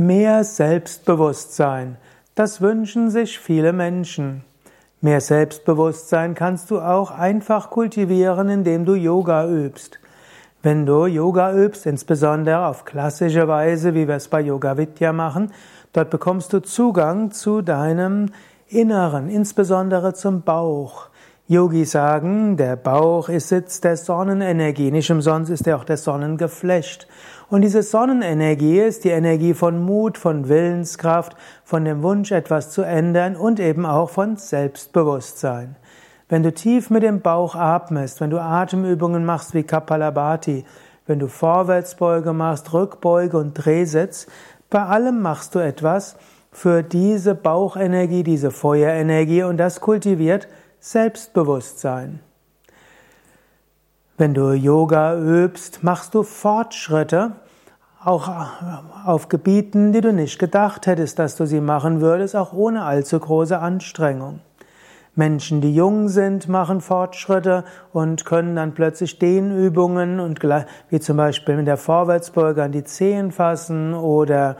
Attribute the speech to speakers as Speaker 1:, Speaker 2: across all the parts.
Speaker 1: Mehr Selbstbewusstsein. Das wünschen sich viele Menschen. Mehr Selbstbewusstsein kannst du auch einfach kultivieren, indem du Yoga übst. Wenn du Yoga übst, insbesondere auf klassische Weise, wie wir es bei Yoga Vidya machen, dort bekommst du Zugang zu deinem Inneren, insbesondere zum Bauch. Yogis sagen, der Bauch ist Sitz der Sonnenenergie, nicht umsonst ist er auch der Sonnengeflecht. Und diese Sonnenenergie ist die Energie von Mut, von Willenskraft, von dem Wunsch, etwas zu ändern und eben auch von Selbstbewusstsein. Wenn du tief mit dem Bauch atmest, wenn du Atemübungen machst wie Kapalabhati, wenn du Vorwärtsbeuge machst, Rückbeuge und Drehsitz, bei allem machst du etwas für diese Bauchenergie, diese Feuerenergie und das kultiviert Selbstbewusstsein. Wenn du Yoga übst, machst du Fortschritte, auch auf Gebieten, die du nicht gedacht hättest, dass du sie machen würdest, auch ohne allzu große Anstrengung. Menschen, die jung sind, machen Fortschritte und können dann plötzlich Dehnübungen und wie zum Beispiel mit der Vorwärtsbeuge an die Zehen fassen oder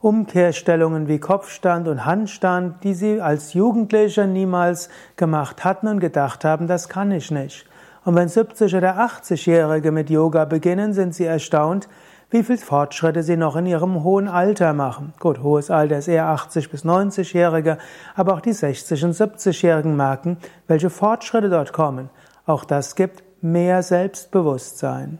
Speaker 1: Umkehrstellungen wie Kopfstand und Handstand, die sie als Jugendliche niemals gemacht hatten und gedacht haben, das kann ich nicht. Und wenn 70 oder 80-Jährige mit Yoga beginnen, sind sie erstaunt, wie viel Fortschritte sie noch in ihrem hohen Alter machen. Gut, hohes Alter ist eher 80 bis 90-Jährige, aber auch die 60 und 70-Jährigen merken, welche Fortschritte dort kommen. Auch das gibt mehr Selbstbewusstsein.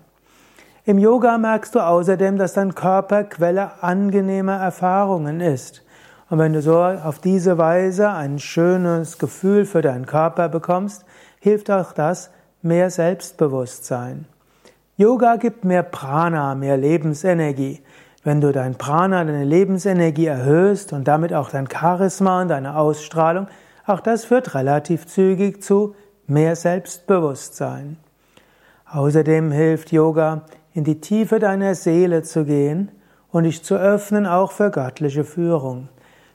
Speaker 1: Im Yoga merkst du außerdem, dass dein Körper Quelle angenehmer Erfahrungen ist. Und wenn du so auf diese Weise ein schönes Gefühl für deinen Körper bekommst, hilft auch das mehr Selbstbewusstsein. Yoga gibt mehr Prana, mehr Lebensenergie. Wenn du dein Prana, deine Lebensenergie erhöhst und damit auch dein Charisma und deine Ausstrahlung, auch das führt relativ zügig zu mehr Selbstbewusstsein. Außerdem hilft Yoga, in die Tiefe deiner Seele zu gehen und dich zu öffnen auch für göttliche Führung.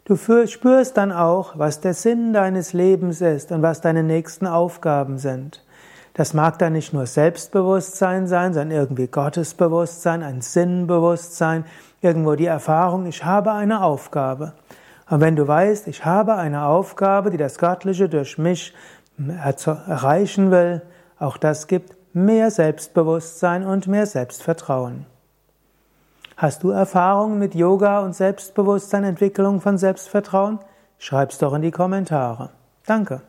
Speaker 1: Du spürst dann auch, was der Sinn deines Lebens ist und was deine nächsten Aufgaben sind. Das mag dann nicht nur Selbstbewusstsein sein, sondern irgendwie Gottesbewusstsein, ein Sinnbewusstsein, irgendwo die Erfahrung, ich habe eine Aufgabe. Und wenn du weißt, ich habe eine Aufgabe, die das Göttliche durch mich erreichen will, auch das gibt mehr Selbstbewusstsein und mehr Selbstvertrauen. Hast du Erfahrungen mit Yoga und Selbstbewusstsein, Entwicklung von Selbstvertrauen? Schreib's doch in die Kommentare. Danke.